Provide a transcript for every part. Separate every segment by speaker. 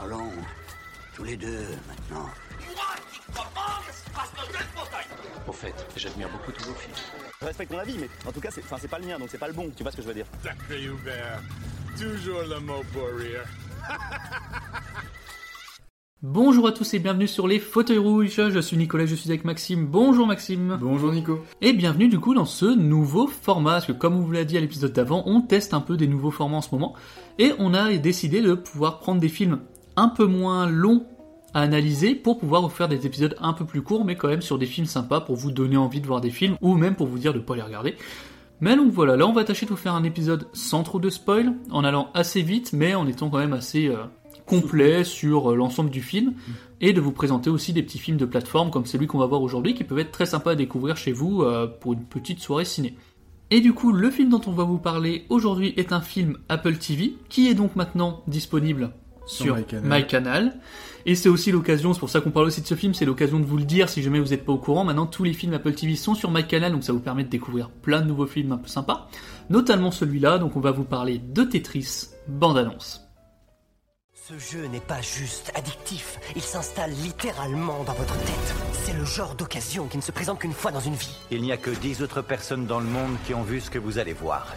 Speaker 1: Parlons tous les deux maintenant.
Speaker 2: Au fait, j'admire beaucoup tous vos films.
Speaker 3: Je respecte ton avis, mais en tout cas, c'est, enfin, c'est pas le mien, donc c'est pas le bon. Tu vois ce que je veux dire?
Speaker 4: Sacré Hubert. Toujours le mot pour rire.
Speaker 5: Bonjour à tous et bienvenue sur les fauteuils rouges. Je suis Nicolas, je suis avec Maxime. Bonjour Maxime.
Speaker 6: Bonjour Nico.
Speaker 5: Et bienvenue du coup dans ce nouveau format. Parce que comme on vous l'a dit à l'épisode d'avant, on teste un peu des nouveaux formats en ce moment. Et on a décidé de pouvoir prendre des films un peu moins longs à analyser pour pouvoir vous faire des épisodes un peu plus courts mais quand même sur des films sympas pour vous donner envie de voir des films ou même pour vous dire de pas les regarder. Mais donc voilà, là on va tâcher de vous faire un épisode sans trop de spoil, en allant assez vite mais en étant quand même assez euh, complet sur euh, l'ensemble du film et de vous présenter aussi des petits films de plateforme comme celui qu'on va voir aujourd'hui qui peuvent être très sympas à découvrir chez vous euh, pour une petite soirée ciné. Et du coup, le film dont on va vous parler aujourd'hui est un film Apple TV qui est donc maintenant disponible sur
Speaker 6: MyCanal.
Speaker 5: Et c'est aussi l'occasion, c'est pour ça qu'on parle aussi de ce film, c'est l'occasion de vous le dire si jamais vous n'êtes pas au courant. Maintenant, tous les films Apple TV sont sur MyCanal, donc ça vous permet de découvrir plein de nouveaux films un peu sympas. Notamment celui-là, donc on va vous parler de Tetris, bande-annonce.
Speaker 7: Ce jeu n'est pas juste addictif, il s'installe littéralement dans votre tête. C'est le genre d'occasion qui ne se présente qu'une fois dans une vie.
Speaker 8: Il n'y a que 10 autres personnes dans le monde qui ont vu ce que vous allez voir.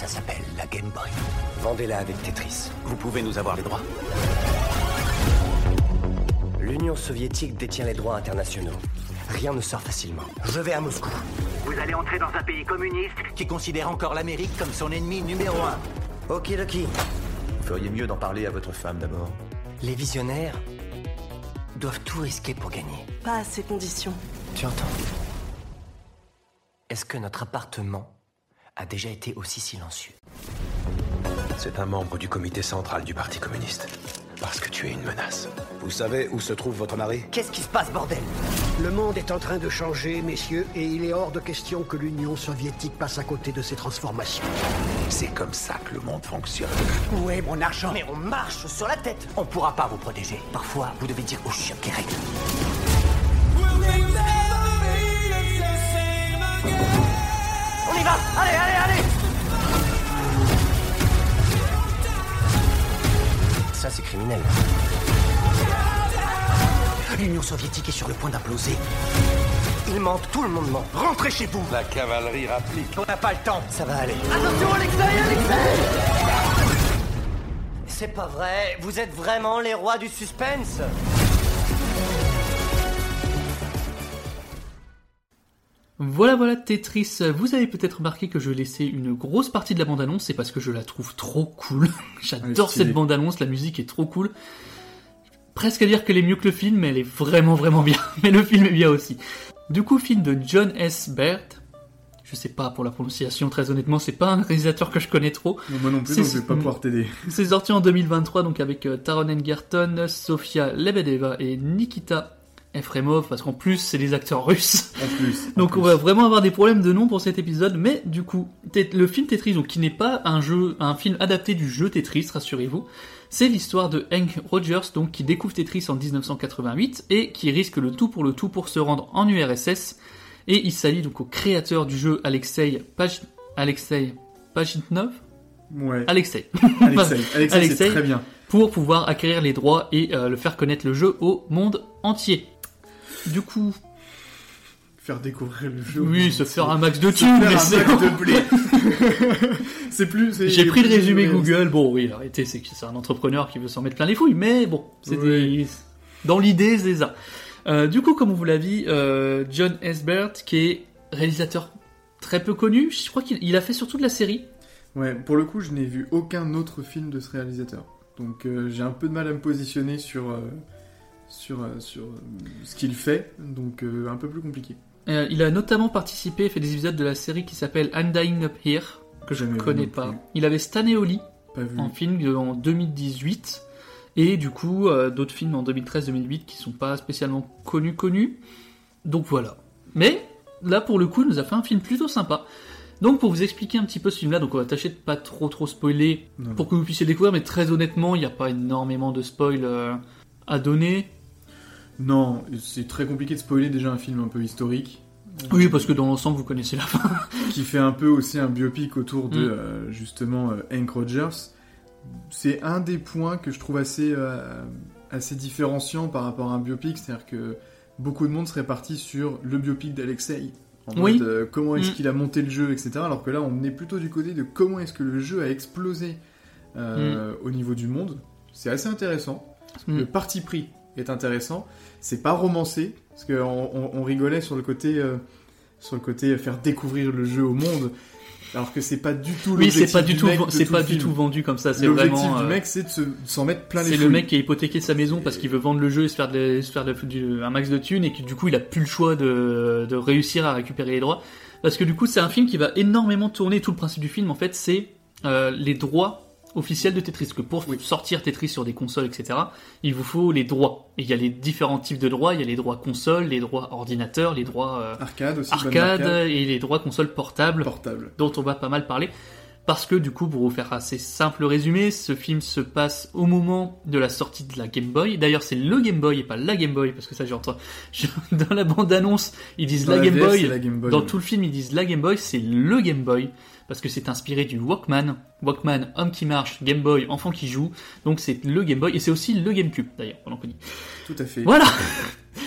Speaker 7: Ça s'appelle la Game Boy. Vendez-la avec Tetris.
Speaker 8: Vous pouvez nous avoir les droits
Speaker 7: L'Union soviétique détient les droits internationaux. Rien ne sort facilement. Je vais à Moscou.
Speaker 8: Vous allez entrer dans un pays communiste qui considère encore l'Amérique comme son ennemi numéro un.
Speaker 7: Ok, Lucky.
Speaker 8: Vous feriez mieux d'en parler à votre femme d'abord.
Speaker 7: Les visionnaires doivent tout risquer pour gagner.
Speaker 9: Pas à ces conditions.
Speaker 7: Tu entends? Est-ce que notre appartement a déjà été aussi silencieux
Speaker 8: C'est un membre du comité central du Parti communiste. Parce que tu es une menace.
Speaker 1: Vous savez où se trouve votre mari?
Speaker 7: Qu'est-ce qui se passe, bordel?
Speaker 10: Le monde est en train de changer, messieurs, et il est hors de question que l'Union soviétique passe à côté de ces transformations.
Speaker 1: C'est comme ça que le monde fonctionne.
Speaker 10: Où est mon argent?
Speaker 7: Mais on marche sur la tête On pourra pas vous protéger. Parfois, vous devez dire aux chiens qui règlent. Allez, allez, allez Ça, c'est criminel. L'Union soviétique est sur le point d'imploser. Il ment, tout le monde ment. Rentrez chez vous
Speaker 4: La cavalerie rapplique.
Speaker 7: On n'a pas le temps. Ça va aller. Attention, Alexei, Alexei C'est pas vrai. Vous êtes vraiment les rois du suspense
Speaker 5: Voilà, voilà, Tetris. Vous avez peut-être remarqué que je laissais une grosse partie de la bande-annonce, c'est parce que je la trouve trop cool. J'adore cette bande-annonce, la musique est trop cool. Presque à dire qu'elle est mieux que le film, mais elle est vraiment, vraiment bien. Mais le film est bien aussi. Du coup, film de John S. Baird. Je sais pas pour la prononciation, très honnêtement, c'est pas un réalisateur que je connais trop.
Speaker 6: Moi non plus, donc je vais pas pouvoir t'aider.
Speaker 5: C'est sorti en 2023, donc avec euh, Taron Egerton, Sofia Lebedeva et Nikita Efremov, parce qu'en plus, c'est des acteurs russes.
Speaker 6: En plus. en
Speaker 5: Donc
Speaker 6: plus.
Speaker 5: on va vraiment avoir des problèmes de nom pour cet épisode, mais du coup, le film Tetris, donc qui n'est pas un jeu, un film adapté du jeu Tetris, rassurez-vous, c'est l'histoire de Hank Rogers, donc qui découvre Tetris en 1988 et qui risque le tout pour le tout pour se rendre en URSS, et il s'allie donc au créateur du jeu Alexei Paj... Alexei Pajitnov
Speaker 6: Ouais.
Speaker 5: Alexei.
Speaker 6: Alexei. Alexei,
Speaker 5: Alexei.
Speaker 6: c'est très bien.
Speaker 5: pour pouvoir acquérir les droits et euh, le faire connaître le jeu au monde entier. Du coup,
Speaker 6: Faire découvrir le jeu.
Speaker 5: oui, se faire un max de mais
Speaker 6: un
Speaker 5: c'est
Speaker 6: de blé. c'est plus.
Speaker 5: J'ai pris le résumé Google. Bon, oui, arrêtez, c'est que c'est un entrepreneur qui veut s'en mettre plein les fouilles, mais bon, c'est
Speaker 6: Oui.
Speaker 5: des- dans l'idée, c'est ça. Euh, du coup, comme on vous l'a dit, euh, John. Baird, qui est réalisateur très peu connu, je crois qu'il il a fait surtout de la série.
Speaker 6: Ouais, pour le coup, je n'ai vu aucun autre film de ce réalisateur. Donc euh, j'ai un peu de mal à me positionner sur, sur, euh, sur euh, ce qu'il fait, donc euh, un peu plus compliqué.
Speaker 5: Il a notamment participé, fait des épisodes de la série qui s'appelle I'm Dying Up Here, que je ne connais pas.
Speaker 6: plus.
Speaker 5: Il avait Stanley Oli
Speaker 6: Pas vu.
Speaker 5: en film en 2018 et du coup d'autres films en 2013-2008 qui sont pas spécialement connus connus. Donc voilà. Mais là pour le coup, il nous a fait un film plutôt sympa. Donc pour vous expliquer un petit peu ce film-là, donc on va tâcher de pas trop trop spoiler
Speaker 6: Non,
Speaker 5: pour que vous puissiez le découvrir, mais très honnêtement, il n'y a pas énormément de spoil euh, à donner.
Speaker 6: Non, c'est très compliqué de spoiler déjà un film un peu historique.
Speaker 5: Oui, parce que dans l'ensemble, vous connaissez la fin.
Speaker 6: qui fait un peu aussi un biopic autour de
Speaker 5: Mm.
Speaker 6: euh, justement euh, Hank Rogers. c'est un des points que je trouve assez, euh, assez différenciant par rapport à un biopic, c'est-à-dire que beaucoup de monde serait parti sur le biopic d'Alexei. En
Speaker 5: Oui.
Speaker 6: mode, comment est-ce
Speaker 5: Mm.
Speaker 6: qu'il a monté le jeu, etc. Alors que là, on est plutôt du côté de comment est-ce que le jeu a explosé euh, au niveau du monde. C'est assez intéressant.
Speaker 5: Mm.
Speaker 6: Le parti pris est intéressant. C'est pas romancé, parce qu'on on, on rigolait sur le côté, euh, sur le côté faire découvrir le jeu au monde, alors que c'est pas du tout
Speaker 5: Oui, c'est pas du tout, c'est pas du tout vendu comme ça. C'est
Speaker 6: L'objectif
Speaker 5: vraiment.
Speaker 6: du
Speaker 5: euh,
Speaker 6: mec, c'est de se- de s'en mettre plein les
Speaker 5: C'est le mec qui a hypothéqué sa maison parce qu'il veut vendre le jeu et se faire, de- se faire de- du- un max de thunes et que du coup il a plus le choix de, de réussir à récupérer les droits. Parce que du coup c'est un film qui va énormément tourner, tout le principe du film en fait c'est euh, les droits officiels de Tetris. Que pour sortir Tetris sur des consoles etc, il vous faut les droits. Et il y a les différents types de droits, il y a les droits consoles, les droits ordinateurs, les droits euh,
Speaker 6: Arcade aussi.
Speaker 5: arcade
Speaker 6: arcade.
Speaker 5: et les droits consoles portables
Speaker 6: Portable.
Speaker 5: dont on va pas mal parler. Parce que du coup, pour vous faire assez simple résumé, ce film se passe au moment de la sortie de la Game Boy. D'ailleurs, c'est le Game Boy et pas la Game Boy, parce que ça, j'ai entendu. je- Dans la bande-annonce, ils disent la,
Speaker 6: la
Speaker 5: Game Boy.
Speaker 6: c'est la Game Boy,
Speaker 5: Dans tout le film, ils disent la Game Boy, c'est le Game Boy. Parce que c'est inspiré du Walkman. Walkman, homme qui marche, Game Boy, enfant qui joue. Donc c'est le Game Boy. Et c'est aussi le GameCube, d'ailleurs, pendant qu'on y.
Speaker 6: Tout à fait.
Speaker 5: Voilà!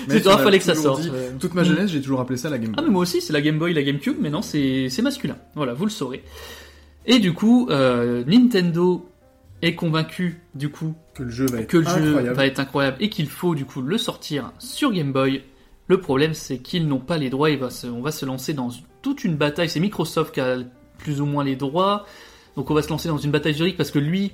Speaker 5: C'est
Speaker 6: m'as
Speaker 5: fallait que ça sorte.
Speaker 6: dit- Toute ma jeunesse, j'ai toujours appelé ça la Game
Speaker 5: Ah
Speaker 6: Boy.
Speaker 5: mais moi aussi, c'est la Game Boy, la GameCube, mais non, c'est masculin. Voilà, vous le saurez. Et du coup, euh, Nintendo est convaincu du coup
Speaker 6: Que le jeu va être
Speaker 5: que le jeu
Speaker 6: incroyable.
Speaker 5: va être incroyable et qu'il faut du coup le sortir sur Game Boy. Le problème, c'est qu'ils n'ont pas les droits. Se- on va se lancer dans toute une bataille. C'est Microsoft qui a plus ou moins les droits. Donc on va se lancer dans une bataille juridique parce que lui,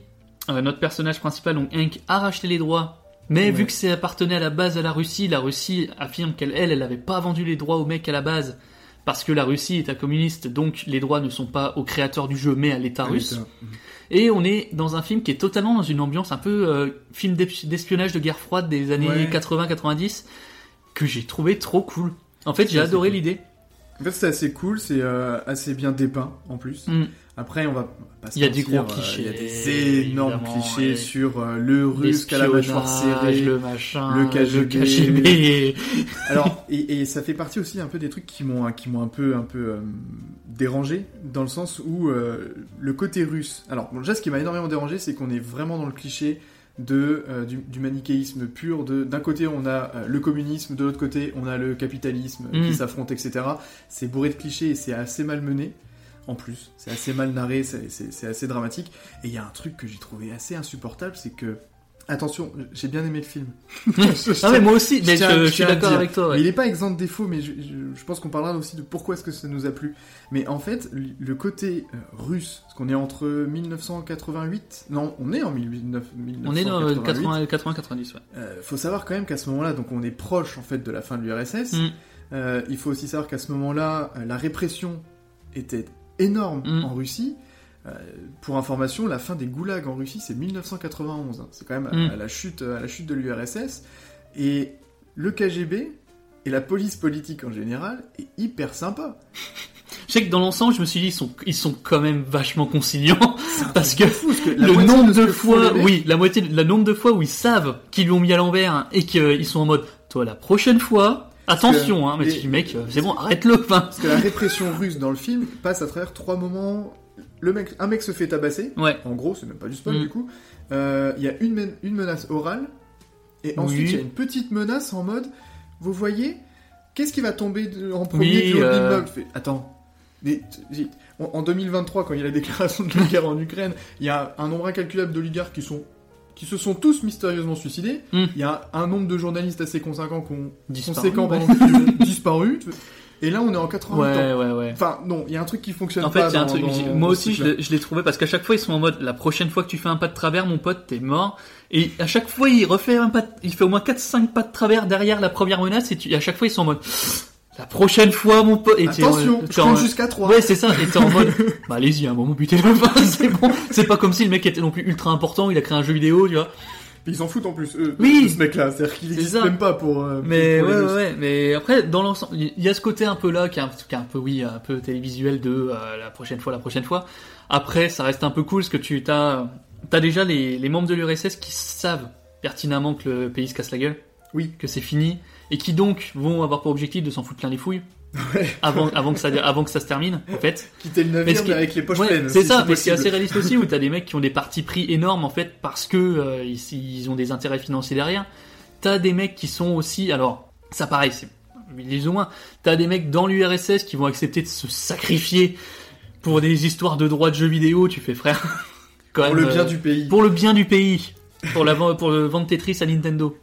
Speaker 5: euh, notre personnage principal, donc Hank, a racheté les droits. Mais
Speaker 6: Ouais.
Speaker 5: vu que ça appartenait à la base à la Russie, la Russie affirme qu'elle, elle, elle n'avait pas vendu les droits au mec à la base. Parce que la Russie est un communiste, donc les droits ne sont pas au créateur du jeu, mais à l'État russe. Et on est dans un film qui est totalement dans une ambiance un peu euh, film d'es- d'espionnage de guerre froide des années
Speaker 6: Ouais.
Speaker 5: 80-90 que j'ai trouvé trop cool. En fait, j'ai
Speaker 6: c'est
Speaker 5: adoré l'idée.
Speaker 6: En fait, c'est assez cool, c'est euh, assez bien dépeint en plus.
Speaker 5: Mm.
Speaker 6: Après, on va pas
Speaker 5: Il y a des gros
Speaker 6: euh,
Speaker 5: clichés,
Speaker 6: Il y a des énormes clichés sur euh, le russe a la mâchoire serrée.
Speaker 5: le machin,
Speaker 6: le KGB.
Speaker 5: KGB.
Speaker 6: Alors, et, et ça fait partie aussi un peu des trucs qui m'ont qui m'ont un peu un peu euh, dérangé dans le sens où le côté russe. Alors, bon, déjà, ce qui m'a énormément dérangé, c'est qu'on est vraiment dans le cliché de euh, du, du manichéisme pur. D'un côté, on a euh, le communisme, de l'autre côté, on a le capitalisme euh,
Speaker 5: Mm.
Speaker 6: qui s'affrontent, etc. C'est bourré de clichés et c'est assez mal mené. En plus, c'est assez mal narré, c'est assez dramatique. Et il y a un truc que j'ai trouvé assez insupportable, c'est que Attention, j'ai bien aimé le film.
Speaker 5: Ah mais moi aussi, mais je, je
Speaker 6: je
Speaker 5: suis d'accord avec toi. ouais.
Speaker 6: Mais il est pas exempt de défauts, mais je, pense qu'on parlera aussi de pourquoi est-ce que ça nous a plu. Mais en fait, le- côté euh, russe, parce qu'on est entre 1988, non, on est en 19,
Speaker 5: On est dans
Speaker 6: 1988.
Speaker 5: 80-90, ouais.
Speaker 6: Euh, faut savoir quand même qu'à ce moment-là, donc on est proche en fait de la fin de l'URSS.
Speaker 5: Mm.
Speaker 6: Euh, il faut aussi savoir qu'à ce moment-là, la répression était énorme
Speaker 5: Mm.
Speaker 6: en Russie. Euh, pour information, la fin des goulags en Russie, c'est 1991. hein. C'est quand même à,
Speaker 5: Mm.
Speaker 6: à la chute, à la chute de l'URSS. Et le KGB et la police politique en général est hyper sympa.
Speaker 5: Je sais que dans l'ensemble, je me suis dit, ils sont, ils sont quand même vachement conciliants. Parce que,
Speaker 6: Parce que la
Speaker 5: le nombre de fois, oui, la moitié, le nombre de fois où ils savent qu'ils lui ont mis à l'envers et qu'ils sont en mode, toi, la prochaine fois, attention, hein, mais
Speaker 6: les-
Speaker 5: tu dis, mec, euh, c'est bon, arrête-le.
Speaker 6: Parce que la répression russe dans le film passe à travers trois moments. Le mec, un mec se fait tabasser.
Speaker 5: Ouais.
Speaker 6: En gros, c'est même pas du spoil
Speaker 5: Mm.
Speaker 6: du coup. Euh, Il y a une, men- une menace orale. Et ensuite,
Speaker 5: Oui.
Speaker 6: il y a une petite menace en mode Vous voyez, qu'est-ce qui va tomber de- en premier
Speaker 5: Oui,
Speaker 6: de
Speaker 5: euh,
Speaker 6: Fait, Attends. mais, en, en 2023, quand il y a la déclaration de la guerre en Ukraine, il y a un nombre incalculable d'oligarques qui sont qui se sont tous mystérieusement suicidés.
Speaker 5: Mm.
Speaker 6: Il y a un nombre de journalistes assez conséquent qui ont
Speaker 5: Disparu,
Speaker 6: conséquent,
Speaker 5: ouais.
Speaker 6: pardon, qui ont disparu. Et là, on est en 88 ans.
Speaker 5: Ouais, ouais, ouais.
Speaker 6: Enfin, non, il y a un truc qui fonctionne
Speaker 5: En fait,
Speaker 6: pas.
Speaker 5: il y a un
Speaker 6: dans-
Speaker 5: truc.
Speaker 6: dans-
Speaker 5: moi aussi, je l'ai- trouvé parce qu'à chaque fois, ils sont en mode la prochaine fois que tu fais un pas de travers, mon pote, t'es mort. Et à chaque fois, il refait un pas. de- Il fait au moins 4-5 pas de travers derrière la première menace. Et, tu- et à chaque fois, ils sont en mode la prochaine fois, mon pote. Et t'es en-
Speaker 6: Attention, je
Speaker 5: en-
Speaker 6: compte jusqu'à 3.
Speaker 5: Ouais, c'est ça. Et t'es en mode bah allez-y, à un moment, butez-le. Enfin, c'est bon. C'est pas comme si le mec était non plus ultra important. Il a créé un jeu vidéo, tu vois.
Speaker 6: Ils s'en foutent en plus, eux,
Speaker 5: Oui.
Speaker 6: de ce mec-là. C'est-à-dire qu'il
Speaker 5: C'est
Speaker 6: existe
Speaker 5: ça.
Speaker 6: même pas pour. euh,
Speaker 5: Mais
Speaker 6: pour
Speaker 5: ouais, ouais, ouais, mais après dans l'ensemble, il y a ce côté un peu là qui est un, qui est un peu oui, un peu télévisuel de euh, la prochaine fois, la prochaine fois. Après, ça reste un peu cool parce que tu t'as t'as déjà les, les membres de l'URSS qui savent pertinemment que le pays se casse la gueule,
Speaker 6: Oui.
Speaker 5: que c'est fini et qui donc vont avoir pour objectif de s'en foutre plein les fouilles. Avant, avant, que ça, avant que ça se termine, en fait.
Speaker 6: Quitter le navire mais avec les poches
Speaker 5: Ouais,
Speaker 6: pleines.
Speaker 5: C'est
Speaker 6: si
Speaker 5: ça, mais ce qui est
Speaker 6: possible.
Speaker 5: assez réaliste aussi, où t'as des mecs qui ont des partis pris énormes en fait parce que euh, ils, ils ont des intérêts financiers derrière. T'as des mecs qui sont aussi, alors ça pareil, c'est ou moins. T'as des mecs dans l'URSS qui vont accepter de se sacrifier pour des histoires de droits de jeux vidéo. Tu fais frère, quand
Speaker 6: Pour
Speaker 5: même,
Speaker 6: le bien
Speaker 5: euh,
Speaker 6: du pays.
Speaker 5: pour le bien du pays, pour la pour le vendre Tetris à Nintendo.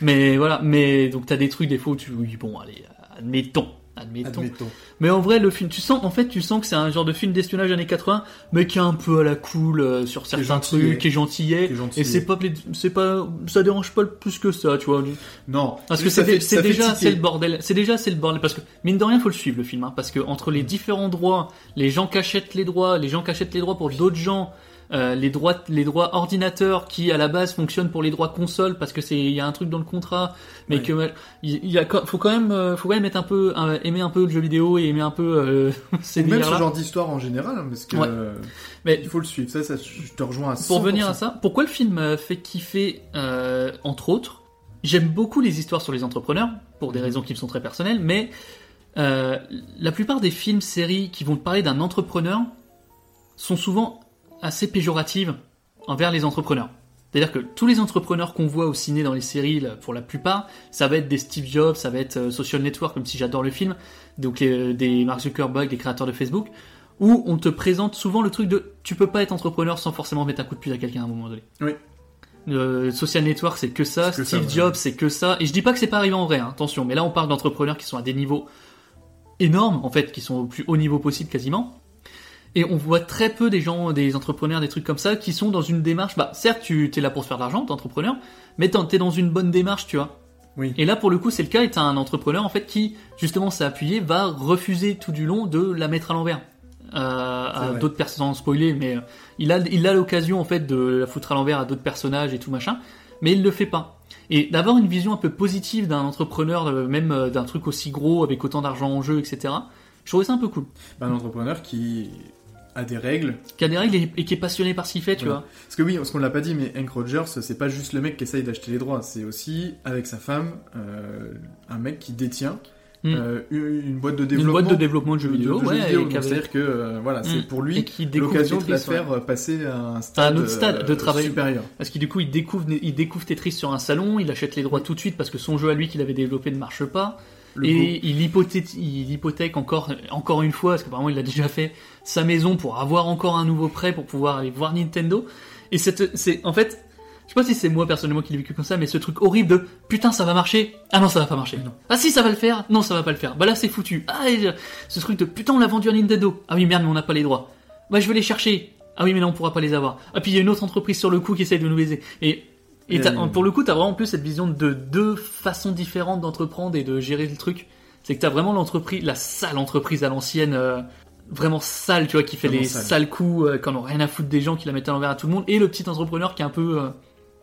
Speaker 5: Mais voilà, mais donc t'as des trucs des fois où tu oui bon allez admettons. Admettons.
Speaker 6: Admettons.
Speaker 5: Mais en vrai, le film, tu sens, en fait, tu sens que c'est un genre de film d'espionnage années 80, mais qui est un peu à la cool euh, sur certains trucs, qui est gentillet. Et c'est pas, c'est pas, ça dérange pas plus que ça, tu vois.
Speaker 6: Non.
Speaker 5: Parce que c'est déjà, c'est le bordel. C'est déjà, c'est le bordel. Parce que, mine de rien, faut le suivre, le film, hein, parce que entre les différents droits, les gens qui achètent les droits, les gens qui achètent les droits pour d'autres gens, euh, les droits, les droits ordinateurs qui à la base fonctionnent pour les droits console parce que c'est, il y a un truc dans le contrat, mais
Speaker 6: Ouais.
Speaker 5: que il y a, faut quand même, euh, faut quand même être un peu, aimer un peu le jeu vidéo et aimer un peu euh, ces
Speaker 6: Ou même ce genre d'histoire en général, hein, parce que
Speaker 5: Ouais.
Speaker 6: euh,
Speaker 5: Mais
Speaker 6: il faut le suivre. Ça, ça, je te rejoins à 100%.
Speaker 5: pour venir à ça, pourquoi le film euh, fait kiffer, entre autres, j'aime beaucoup les histoires sur les entrepreneurs, pour des
Speaker 6: Mhm.
Speaker 5: raisons qui me sont très personnelles, mais la plupart des films, séries qui vont te parler d'un entrepreneur sont souvent assez péjoratives envers les entrepreneurs. C'est-à-dire que tous les entrepreneurs qu'on voit au ciné dans les séries, là, pour la plupart, ça va être des Steve Jobs, ça va être euh, Social Network, comme si j'adore le film, donc les- des Mark Zuckerberg, des créateurs de Facebook, où on te présente souvent le truc de tu peux pas être entrepreneur sans forcément mettre un coup de puce à quelqu'un à un moment donné.
Speaker 6: Oui.
Speaker 5: Euh, Social Network, c'est que ça. Steve
Speaker 6: ouais.
Speaker 5: Jobs, c'est que ça. Et je dis pas que c'est pas arrivé en vrai, hein, attention. Mais là, on parle d'entrepreneurs qui sont à des niveaux énormes, en fait, qui sont au plus haut niveau possible quasiment. Et on voit très peu des gens, des entrepreneurs, des trucs comme ça, qui sont dans une démarche. Bah, certes, tu es là pour se faire de l'argent, t'es entrepreneur, mais t'es dans une bonne démarche, tu vois.
Speaker 6: Oui.
Speaker 5: Et là, pour le coup, c'est le cas. Et t'as un entrepreneur, en fait, qui justement s'est appuyé, va refuser tout du long de la mettre à l'envers. Euh, à d'autres personnes, sans spoiler, mais euh, il a, il a l'occasion en fait de la foutre à l'envers à d'autres personnages et tout machin, mais il le fait pas. Et d'avoir une vision un peu positive d'un entrepreneur, euh, même euh, d'un truc aussi gros avec autant d'argent en jeu, etc. Je trouvais ça un peu cool.
Speaker 6: Un entrepreneur qui a des règles.
Speaker 5: Qui a des règles et, et qui est passionné par ce qu'il fait, tu
Speaker 6: Voilà.
Speaker 5: vois.
Speaker 6: Parce que oui, parce qu'on l'a pas dit, mais Hank Rogers, c'est pas juste le mec qui essaye d'acheter les droits, c'est aussi avec sa femme euh, un mec qui détient
Speaker 5: Mm.
Speaker 6: euh, une une boîte de
Speaker 5: Une
Speaker 6: développement.
Speaker 5: boîte de développement de jeux vidéo,
Speaker 6: de jeux
Speaker 5: ouais,
Speaker 6: vidéo.
Speaker 5: et
Speaker 6: Donc,
Speaker 5: qui avait-
Speaker 6: C'est-à-dire que euh, voilà, c'est
Speaker 5: Mm.
Speaker 6: pour lui l'occasion de la
Speaker 5: ouais.
Speaker 6: faire passer à un stade,
Speaker 5: un autre stade de travail.
Speaker 6: supérieur.
Speaker 5: Parce qu'il du coup il découvre, il découvre Tetris sur un salon, il achète les droits tout de suite parce que son jeu à lui qu'il avait développé ne marche pas.
Speaker 6: Le
Speaker 5: et il hypothèque, il hypothèque encore, encore une fois, parce qu'apparemment il l'a déjà fait, sa maison pour avoir encore un nouveau prêt pour pouvoir aller voir Nintendo. Et cette, c'est, en fait, je sais pas si c'est moi personnellement qui l'ai vécu comme ça, mais ce truc horrible de putain ça va marcher, ah non ça va pas marcher. Ah si ça va le faire, non ça va pas le faire. Bah là c'est foutu. Ah et, ce truc de putain on l'a vendu à Nintendo. Ah oui merde mais on n'a pas les droits. Bah je vais les chercher. Ah oui mais là on pourra pas les avoir. Ah puis il y a une autre entreprise sur le coup qui essaye de nous baiser. Et et
Speaker 6: Euh.
Speaker 5: pour le coup, t'as vraiment en plus cette vision de deux façons différentes d'entreprendre et de gérer le truc. C'est que t'as vraiment l'entreprise, la sale entreprise à l'ancienne, euh, vraiment sale, tu vois, qui fait
Speaker 6: Vraiment
Speaker 5: les
Speaker 6: sale.
Speaker 5: sales coups, euh, qui en ont rien à foutre des gens, qui la mettent à l'envers à tout le monde, et le petit entrepreneur qui est un peu euh,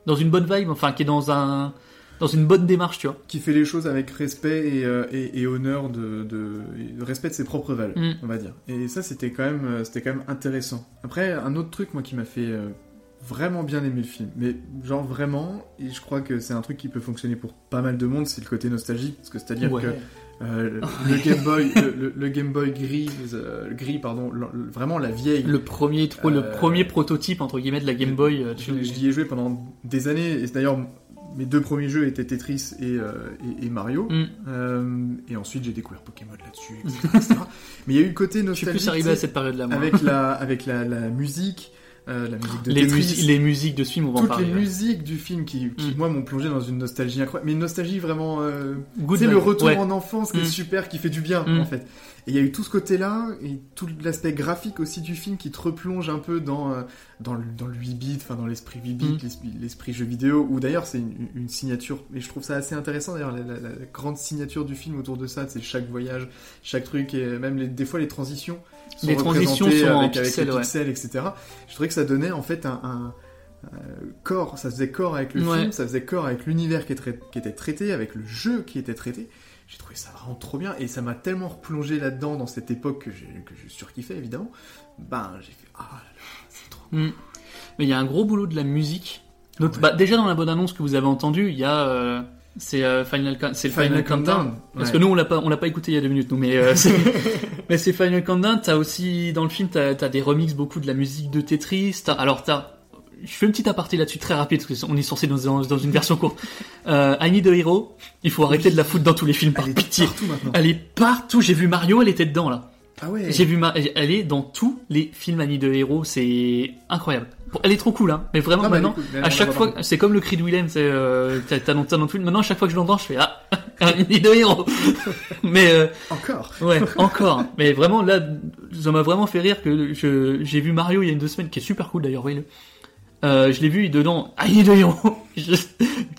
Speaker 5: dans une bonne vibe, enfin qui est dans un dans une bonne démarche, tu vois.
Speaker 6: qui fait les choses avec respect et, et, et honneur de, de, et de respect de ses propres valeurs,
Speaker 5: Mm.
Speaker 6: on va dire. Et ça, c'était quand même, c'était quand même intéressant. Après, un autre truc, moi, qui m'a fait vraiment bien aimer le film, mais genre vraiment, et je crois que c'est un truc qui peut fonctionner pour pas mal de monde, c'est le côté nostalgique, parce que c'est-à-dire
Speaker 5: Ouais.
Speaker 6: que euh, le Game Boy, le, Game Boy gris, euh, gris, pardon, vraiment la vieille.
Speaker 5: Le premier, tro- le
Speaker 6: Euh,
Speaker 5: premier prototype entre guillemets de la Game Boy. tu-
Speaker 6: Je, je l'y ai joué pendant des années, et d'ailleurs, mes deux premiers jeux étaient Tetris et, et, et Mario.
Speaker 5: Mm.
Speaker 6: Et ensuite, j'ai découvert Pokémon là-dessus, etc. etc. Mais il y a eu le côté
Speaker 5: Je suis
Speaker 6: nostalgique
Speaker 5: plus arrivé à cette période-là,
Speaker 6: avec la avec la, la musique, euh, la musique de
Speaker 5: les,
Speaker 6: Tetris,
Speaker 5: les musiques de ce film, on va en
Speaker 6: toutes
Speaker 5: parler.
Speaker 6: les
Speaker 5: ouais.
Speaker 6: musiques du film qui, qui
Speaker 5: Mm.
Speaker 6: moi m'ont plongé dans une nostalgie incroyable, mais une nostalgie vraiment, euh,
Speaker 5: Good
Speaker 6: c'est le retour
Speaker 5: ouais.
Speaker 6: en enfance qui est
Speaker 5: Mm.
Speaker 6: super, qui fait du bien
Speaker 5: Mm.
Speaker 6: en fait. Et il y a eu tout ce côté-là et tout l'aspect graphique aussi du film qui te replonge un peu dans euh, dans le, dans le 8 bits, enfin dans l'esprit 8 bits,
Speaker 5: Mm.
Speaker 6: l'esprit- l'esprit jeu vidéo. Ou d'ailleurs c'est une, une signature et je trouve ça assez intéressant d'ailleurs la, la- la grande signature du film autour de ça, c'est chaque voyage, chaque truc et même les, des fois les transitions. Sont
Speaker 5: Les transitions sont en
Speaker 6: avec, avec
Speaker 5: pixels,
Speaker 6: les
Speaker 5: ouais.
Speaker 6: pixels, etc. Je trouvais que ça donnait en fait un, un- euh, corps, ça faisait corps avec le
Speaker 5: Ouais.
Speaker 6: film, ça faisait corps avec l'univers qui, qui était traité, avec le jeu qui était traité. J'ai trouvé ça vraiment trop bien et ça m'a tellement replongé là-dedans dans cette époque que j'ai surkiffé évidemment. Ben j'ai fait ah là, c'est trop.
Speaker 5: Mm. Mais il y a un gros boulot de la musique. Donc, bah, déjà dans la bonne annonce que vous avez entendue, il y a, euh, C'est euh, Final, c'est le
Speaker 6: Final
Speaker 5: Final, Countdown.
Speaker 6: Countdown,
Speaker 5: Parce
Speaker 6: ouais.
Speaker 5: que nous, on l'a pas, on l'a pas écouté il y a deux minutes, nous, mais euh, c'est, mais c'est Final Countdown. T'as aussi dans le film, t'as, t'as des remixes beaucoup de la musique de Tetris. T'as, alors t'as, je fais une petite aparté là-dessus très rapide parce qu'on est censé dans, dans, dans une version courte. Euh, I Need a Hero. Il faut arrêter de la foutre dans tous les films par
Speaker 6: Elle est partout maintenant.
Speaker 5: Elle est partout. J'ai vu Mario, elle était dedans là.
Speaker 6: Ah ouais.
Speaker 5: J'ai vu ma... elle est dans tous les films Annie de héros, c'est incroyable. Elle est trop cool, hein. Mais vraiment
Speaker 6: Ah bah,
Speaker 5: maintenant,
Speaker 6: cool,
Speaker 5: à chaque fois, c'est comme le cri de Willem, c'est euh, t'as t'as dans, tout Maintenant, à chaque fois que je l'entends, je fais ah, Annie de héros. Mais euh,
Speaker 6: Encore.
Speaker 5: ouais, encore. Mais vraiment là, ça m'a vraiment fait rire que je j'ai vu Mario il y a une deux semaines, qui est super cool d'ailleurs, voyez-le. Euh, je l'ai vu dedans, Annie de héros. Je-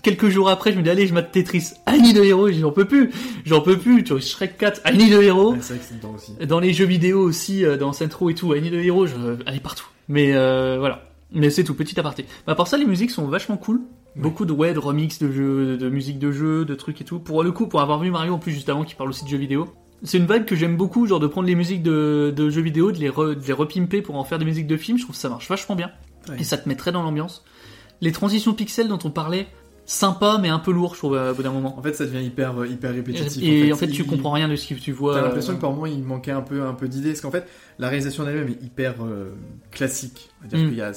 Speaker 5: Quelques jours après, je me dis allez, je mate Tetris, Annie de héros, j'en peux plus, j'en peux plus. Tu vois, Shrek 4, Annie de héros.
Speaker 6: Ouais, c'est vrai que c'est dedans aussi.
Speaker 5: Dans les jeux vidéo aussi, euh, dans Centro et tout, Annie de Hero, je... elle est partout. Mais euh, voilà. Mais c'est tout, petit aparté. Bah, pour ça, les musiques sont vachement cool. Beaucoup de ouais, de remix de jeux, de musique de jeux, de trucs et tout. Pour le coup, pour avoir vu Mario en plus juste avant qui parle aussi de jeux vidéo, c'est une vague que j'aime beaucoup, genre de prendre les musiques de, de jeux vidéo, de les, re- de les repimper pour en faire des musiques de films. Je trouve que ça marche vachement bien. Et ça te met très dans l'ambiance. Les transitions pixels dont on parlait, sympa mais un peu lourd, je trouve, à bout d'un moment.
Speaker 6: En fait, ça devient hyper, euh, hyper répétitif.
Speaker 5: Et en fait, tu
Speaker 6: Il-
Speaker 5: comprends rien de ce que tu vois.
Speaker 6: T'as l'impression
Speaker 5: euh,
Speaker 6: que par moment il manquait un peu, un peu d'idées, parce qu'en fait la réalisation d'elle-même est hyper euh, classique. C'est-à-dire
Speaker 5: Mm.
Speaker 6: qu'il y a,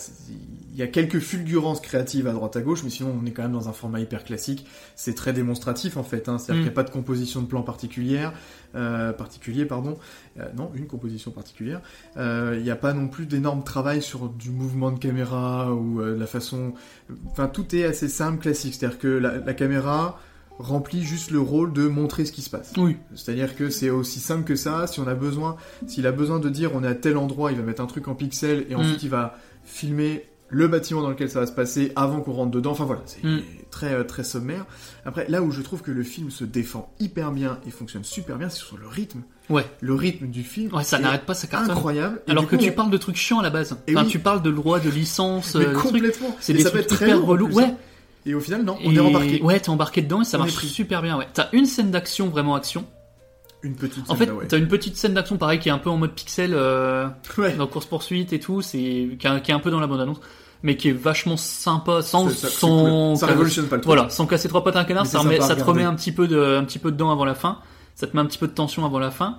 Speaker 6: il y a quelques fulgurances créatives à droite à gauche, mais sinon on est quand même dans un format hyper classique. C'est très démonstratif en fait. Hein. C'est-à-dire
Speaker 5: Mm.
Speaker 6: qu'il n'y a pas de composition de plan particulière, euh, particulier pardon. Euh, non, une composition particulière. Euh, Il n'y a pas non plus d'énorme travail sur du mouvement de caméra ou euh, la façon. Enfin tout est assez simple, classique. C'est-à-dire que la, la caméra remplit juste le rôle de montrer ce qui se passe.
Speaker 5: Oui.
Speaker 6: C'est-à-dire que c'est aussi simple que ça. Si on a besoin, s'il a besoin de dire on est à tel endroit, il va mettre un truc en pixel et ensuite il va filmer le bâtiment dans lequel ça va se passer avant qu'on rentre dedans. Enfin voilà, c'est
Speaker 5: Mm.
Speaker 6: très euh, très sommaire. Après, là où je trouve que le film se défend hyper bien et fonctionne super bien, c'est sur le rythme.
Speaker 5: Ouais.
Speaker 6: Le rythme du film.
Speaker 5: Ouais, ça n'arrête pas, ça cartonne.
Speaker 6: Incroyable. Et
Speaker 5: Alors que tu
Speaker 6: on-
Speaker 5: parles de trucs chiants à la base.
Speaker 6: Et
Speaker 5: Enfin,
Speaker 6: oui.
Speaker 5: tu parles de droit de licence,
Speaker 6: Mais
Speaker 5: euh,
Speaker 6: complètement.
Speaker 5: C'est des
Speaker 6: ça peut être très
Speaker 5: hyper relous.
Speaker 6: plus.
Speaker 5: Ouais.
Speaker 6: Et au final, non, on
Speaker 5: Et-
Speaker 6: est embarqué.
Speaker 5: Ouais, t'es embarqué dedans et ça
Speaker 6: On
Speaker 5: marche super bien. Ouais. T'as une scène d'action vraiment action.
Speaker 6: Une petite.
Speaker 5: En
Speaker 6: scène,
Speaker 5: fait,
Speaker 6: là, ouais.
Speaker 5: t'as une petite scène d'action pareil qui est un peu en mode pixel, euh,
Speaker 6: Ouais.
Speaker 5: dans course poursuite et tout. C'est qui, est- qui est un peu dans la bande annonce, mais qui est vachement sympa, sans
Speaker 6: ça-
Speaker 5: sans
Speaker 6: cool. Ça révolutionne pas le truc.
Speaker 5: Voilà, sans casser trois pattes à un canard, ça, remet- ça te remet un petit peu de un petit peu dedans avant la fin. Ça te met un petit peu de tension avant la fin.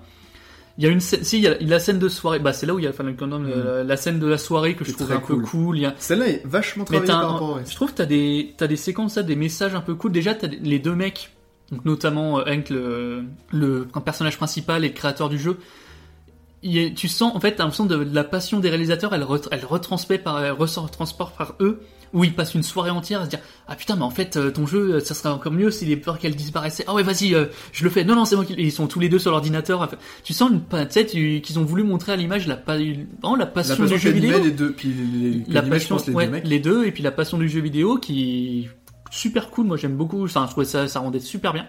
Speaker 5: Il y a une scène, si il y a la scène de soirée, bah c'est là où il y a Final Countdown, la, la scène de la soirée que je trouve un peu
Speaker 6: cool.
Speaker 5: cool. Il y a,
Speaker 6: Celle-là est vachement travaillée par rapport au reste.
Speaker 5: je trouve que t'as des, t'as des séquences, là, des messages un peu cool. Déjà, t'as des- les deux mecs, donc notamment euh, Hank, le, le un personnage principal et le créateur du jeu. Il est- tu sens, en fait, t'as l'impression de, de la passion des réalisateurs, elle, ret- elle retransmet par, elle ressort transport par eux, où ils passent une soirée entière à se dire, ah putain, mais en fait, euh, ton jeu, euh, ça serait encore mieux s'il est peur qu'elle disparaissait. Ah ouais, vas-y, euh, je le fais. Non, non, c'est moi qui, ils sont tous les deux sur l'ordinateur. Tu sens une, tu- qu'ils ont voulu montrer à l'image la, passion du jeu vidéo
Speaker 6: les deux, puis les, les,
Speaker 5: la
Speaker 6: qu'animaient, je
Speaker 5: passion,
Speaker 6: pense, les
Speaker 5: ouais,
Speaker 6: deux mecs.
Speaker 5: les deux, et puis la passion du jeu vidéo qui super cool. Moi, j'aime beaucoup. Enfin, je trouvais ça, ça rendait super bien.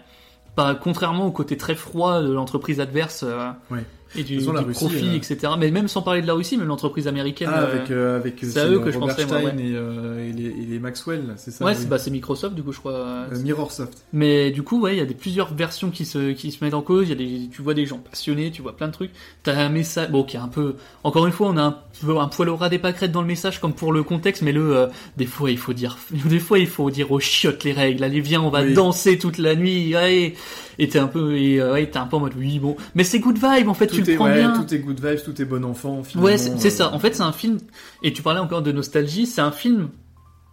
Speaker 5: Pas contrairement au côté très froid de l'entreprise adverse euh,
Speaker 6: Ouais.
Speaker 5: Et du,
Speaker 6: façon,
Speaker 5: du
Speaker 6: Russie,
Speaker 5: profit,
Speaker 6: euh,
Speaker 5: etc. Mais même sans parler de la Russie, même l'entreprise américaine.
Speaker 6: Ah,
Speaker 5: euh,
Speaker 6: avec, euh, avec
Speaker 5: c'est à eux que je
Speaker 6: Robert
Speaker 5: pensais, moi,
Speaker 6: Stein
Speaker 5: ouais.
Speaker 6: et, euh, et les, et les Maxwell, c'est ça
Speaker 5: ouais,
Speaker 6: oui.
Speaker 5: c'est bah, c'est Microsoft du coup, je crois.
Speaker 6: Euh, Mirrorsoft.
Speaker 5: Mais du coup, ouais, il y a des plusieurs versions qui se qui se mettent en cause. Il y a des, tu vois des gens passionnés, tu vois plein de trucs. T'as un message, bon, qui est un peu, encore une fois, on a un peu un poil au ras des pâquerettes dans le message, comme pour le contexte, mais le, euh, des fois, il faut dire, des fois, il faut dire aux chiottes les règles. Allez, viens, on va
Speaker 6: Oui.
Speaker 5: danser toute la nuit. Ouais. Et t'es un peu, et, euh, ouais, t'es un peu en mode, oui, bon, mais c'est good vibe en fait. tu
Speaker 6: Tout
Speaker 5: le
Speaker 6: est,
Speaker 5: prends
Speaker 6: ouais,
Speaker 5: bien.
Speaker 6: tout est good vibes, tout est bon enfant. finalement,
Speaker 5: Ouais, c'est c'est
Speaker 6: euh,
Speaker 5: ça. En fait, c'est un film. Et tu parlais encore de nostalgie. C'est un film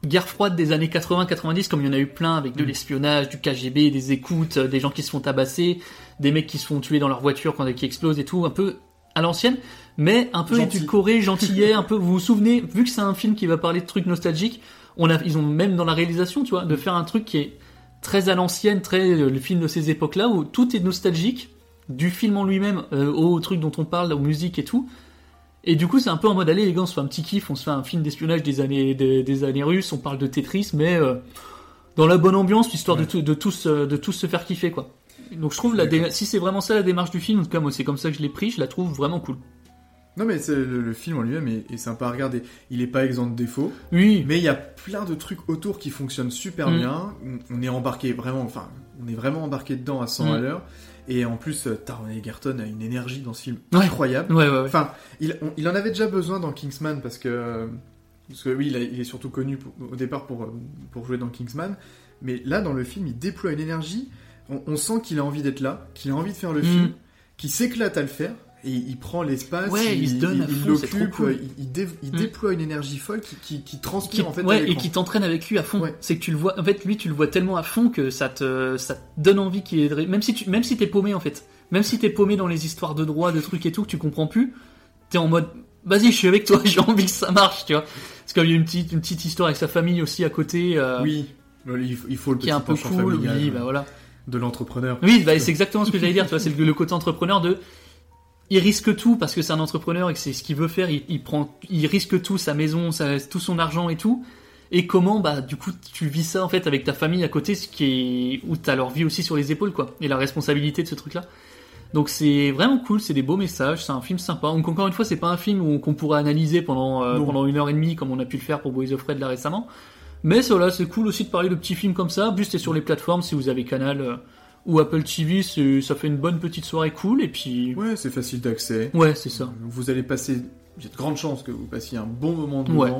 Speaker 5: guerre froide des années 80-90, comme il y en a eu plein avec de
Speaker 6: Mm.
Speaker 5: l'espionnage, du KGB, des écoutes, euh, des gens qui se font tabasser, des mecs qui se font tuer dans leur voiture quand qui explosent et tout, un peu à l'ancienne, mais un peu
Speaker 6: Gentil.
Speaker 5: édulcoré, gentillet, un peu. Vous vous souvenez, vu que c'est un film qui va parler de trucs nostalgiques, on a, ils ont même dans la réalisation, tu vois, de faire un truc qui est très à l'ancienne, très euh, le film de ces époques-là où tout est nostalgique, du film en lui-même euh, au truc dont on parle, aux musiques et tout. Et du coup, c'est un peu en mode, allez les gars, on se fait un petit kiff, on se fait un film d'espionnage des années, des, des années russes, on parle de Tetris, mais euh, dans la bonne ambiance, histoire de,
Speaker 6: Ouais.
Speaker 5: de, tous, euh, de tous se faire kiffer, quoi. Donc je trouve, la si c'est vraiment ça la démarche du film, en tout cas moi c'est comme ça que je l'ai pris, je la trouve vraiment cool.
Speaker 6: Non, mais c'est- le, le film en lui-même est, est sympa à regarder. Il est pas exempt de défauts,
Speaker 5: Oui,
Speaker 6: mais il y a plein de trucs autour qui fonctionnent super
Speaker 5: Mm.
Speaker 6: bien. On- On est embarqué vraiment, enfin, on est vraiment embarqué dedans à 100 à
Speaker 5: Mm.
Speaker 6: l'heure. Et en plus, Taron Egerton a une énergie dans ce film incroyable.
Speaker 5: ouais, ouais, ouais.
Speaker 6: Enfin, il, on- il en avait déjà besoin dans Kingsman parce que euh, Parce que oui, il, a- il est surtout connu pour- au départ pour, euh, pour jouer dans Kingsman. Mais là, dans le film, il déploie une énergie. On, on sent qu'il a envie d'être là, qu'il a envie de faire le
Speaker 5: Mm.
Speaker 6: film, qu'il s'éclate à le faire. Et il prend l'espace,
Speaker 5: Ouais, il se donne
Speaker 6: il l'occupe,
Speaker 5: cool.
Speaker 6: il, il dé- il
Speaker 5: Mm.
Speaker 6: déploie une énergie folle qui, qui, qui
Speaker 5: qui,
Speaker 6: transpire en fait.
Speaker 5: ouais, et qui t'entraîne avec lui à fond.
Speaker 6: Ouais.
Speaker 5: C'est que tu le vois, en fait, lui, tu le vois tellement à fond que ça te, ça te donne envie qu'il ré- même si tu, même si t'es paumé en fait, même si t'es paumé dans les histoires de droit, de trucs et tout que tu comprends plus, t'es en mode, vas-y, je suis avec toi, j'ai envie que ça marche, tu vois. Parce qu'il y a une petite, une petite histoire avec sa famille aussi à côté, euh,
Speaker 6: Oui, il faut, il faut le
Speaker 5: qui est un
Speaker 6: petit
Speaker 5: peu cool. Oui, bah voilà.
Speaker 6: de l'entrepreneur.
Speaker 5: Oui, bah, c'est exactement ce que j'allais dire, tu vois, c'est le, le côté entrepreneur de, il risque tout parce que c'est un entrepreneur et que c'est ce qu'il veut faire, il, il prend, il risque tout, sa maison, sa- tout son argent et tout. Et comment, bah, du coup, tu vis ça, en fait, avec ta famille à côté, ce qui est, où t'as leur vie aussi sur les épaules, quoi. Et la responsabilité de ce truc-là. Donc c'est vraiment cool, c'est des beaux messages, c'est un film sympa. Donc encore une fois, c'est pas un film qu'on pourrait analyser pendant, euh, pendant une heure et demie comme on a pu le faire pour Boys of Fred là récemment. Mais voilà, c'est cool aussi de parler de petits films comme ça. Juste c'est sur les plateformes si vous avez Canal euh, ou Apple TV, ça fait une bonne petite soirée cool. Et puis
Speaker 6: Ouais, c'est facile d'accès.
Speaker 5: ouais, c'est ça.
Speaker 6: Vous allez passer, il y a de grandes chances que vous passiez un bon moment de
Speaker 5: Ouais.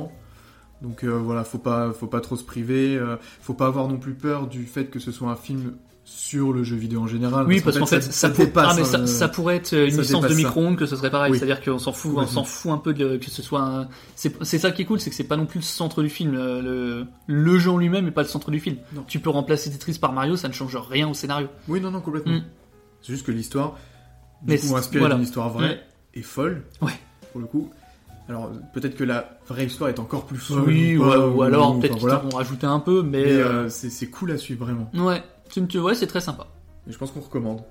Speaker 6: Donc euh, voilà, faut pas, faut pas trop se priver. euh, faut pas avoir non plus peur du fait que ce soit un film sur le jeu vidéo en général.
Speaker 5: Oui, parce qu'en fait, ça, pour-
Speaker 6: dépasse.
Speaker 5: ah, mais ça,
Speaker 6: euh,
Speaker 5: ça pourrait être une
Speaker 6: ça
Speaker 5: licence de
Speaker 6: ça.
Speaker 5: micro-ondes, que ce serait pareil.
Speaker 6: Oui.
Speaker 5: C'est-à-dire qu'on s'en fout, on
Speaker 6: Complètement.
Speaker 5: s'en fout un peu de, que ce soit un... C'est ça qui est cool, c'est que c'est pas non plus le centre du film. Le, le, le jeu en lui-même n'est pas le centre du film.
Speaker 6: Non.
Speaker 5: Tu peux remplacer Tetris par Mario, ça ne change rien au scénario.
Speaker 6: Oui, non, non, complètement.
Speaker 5: Mm.
Speaker 6: C'est juste que l'histoire, du coup, inspirée
Speaker 5: voilà.
Speaker 6: d'une histoire vraie,
Speaker 5: Mm.
Speaker 6: est folle.
Speaker 5: Ouais.
Speaker 6: Pour le coup. Alors, peut-être que la vraie histoire est encore plus folle.
Speaker 5: Oui,
Speaker 6: ou,
Speaker 5: ou,
Speaker 6: pas,
Speaker 5: ou alors peut-être qu'ils
Speaker 6: voilà.
Speaker 5: t'en ont rajouté un peu, mais...
Speaker 6: Mais
Speaker 5: euh,
Speaker 6: euh, c'est c'est cool à suivre, vraiment.
Speaker 5: Ouais, c'est une- ouais, c'est très sympa.
Speaker 6: Je pense qu'on recommande.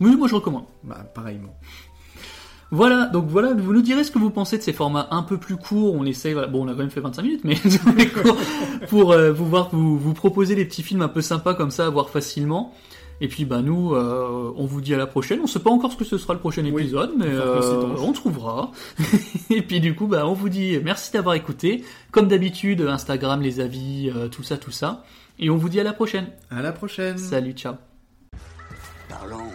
Speaker 5: Oui, moi je recommande.
Speaker 6: Bah, pareillement.
Speaker 5: Voilà, donc voilà, vous nous direz ce que vous pensez de ces formats un peu plus courts. On essaye, voilà, bon, on a quand même fait 25 minutes, mais pour euh, vous voir vous, vous proposer des petits films un peu sympas comme ça à voir facilement. Et puis bah nous, euh, on vous dit à la prochaine. On sait pas encore ce que ce sera le prochain
Speaker 6: Oui,
Speaker 5: épisode, mais
Speaker 6: faire
Speaker 5: euh, on trouvera. Et puis du coup, bah on vous dit merci d'avoir écouté. Comme d'habitude, Instagram, les avis, euh, tout ça, tout ça. Et on vous dit à la prochaine.
Speaker 6: À la prochaine.
Speaker 5: Salut, ciao.
Speaker 1: Parlons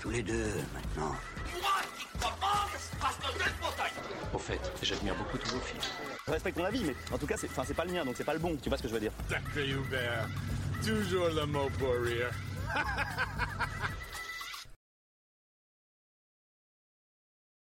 Speaker 1: tous les deux maintenant.
Speaker 2: Au fait, j'admire beaucoup tous vos films.
Speaker 3: Je respecte ton avis, mais en tout cas, c'est enfin, c'est pas le mien, donc c'est pas le bon. Tu vois ce que je veux dire
Speaker 4: Sacré Hubert. Toujours le mot pour rire.